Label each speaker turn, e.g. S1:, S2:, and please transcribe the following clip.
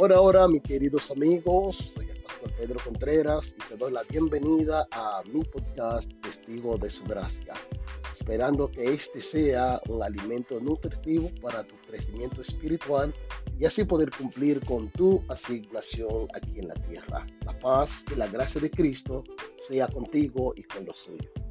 S1: Hola, hola, mis queridos amigos. Soy el pastor Pedro Contreras y te doy la bienvenida a mi podcast Testigo de su Gracia. Esperando que este sea un alimento nutritivo para tu crecimiento espiritual y así poder cumplir con tu asignación aquí en la tierra. La paz y la gracia de Cristo sea contigo y con los suyos.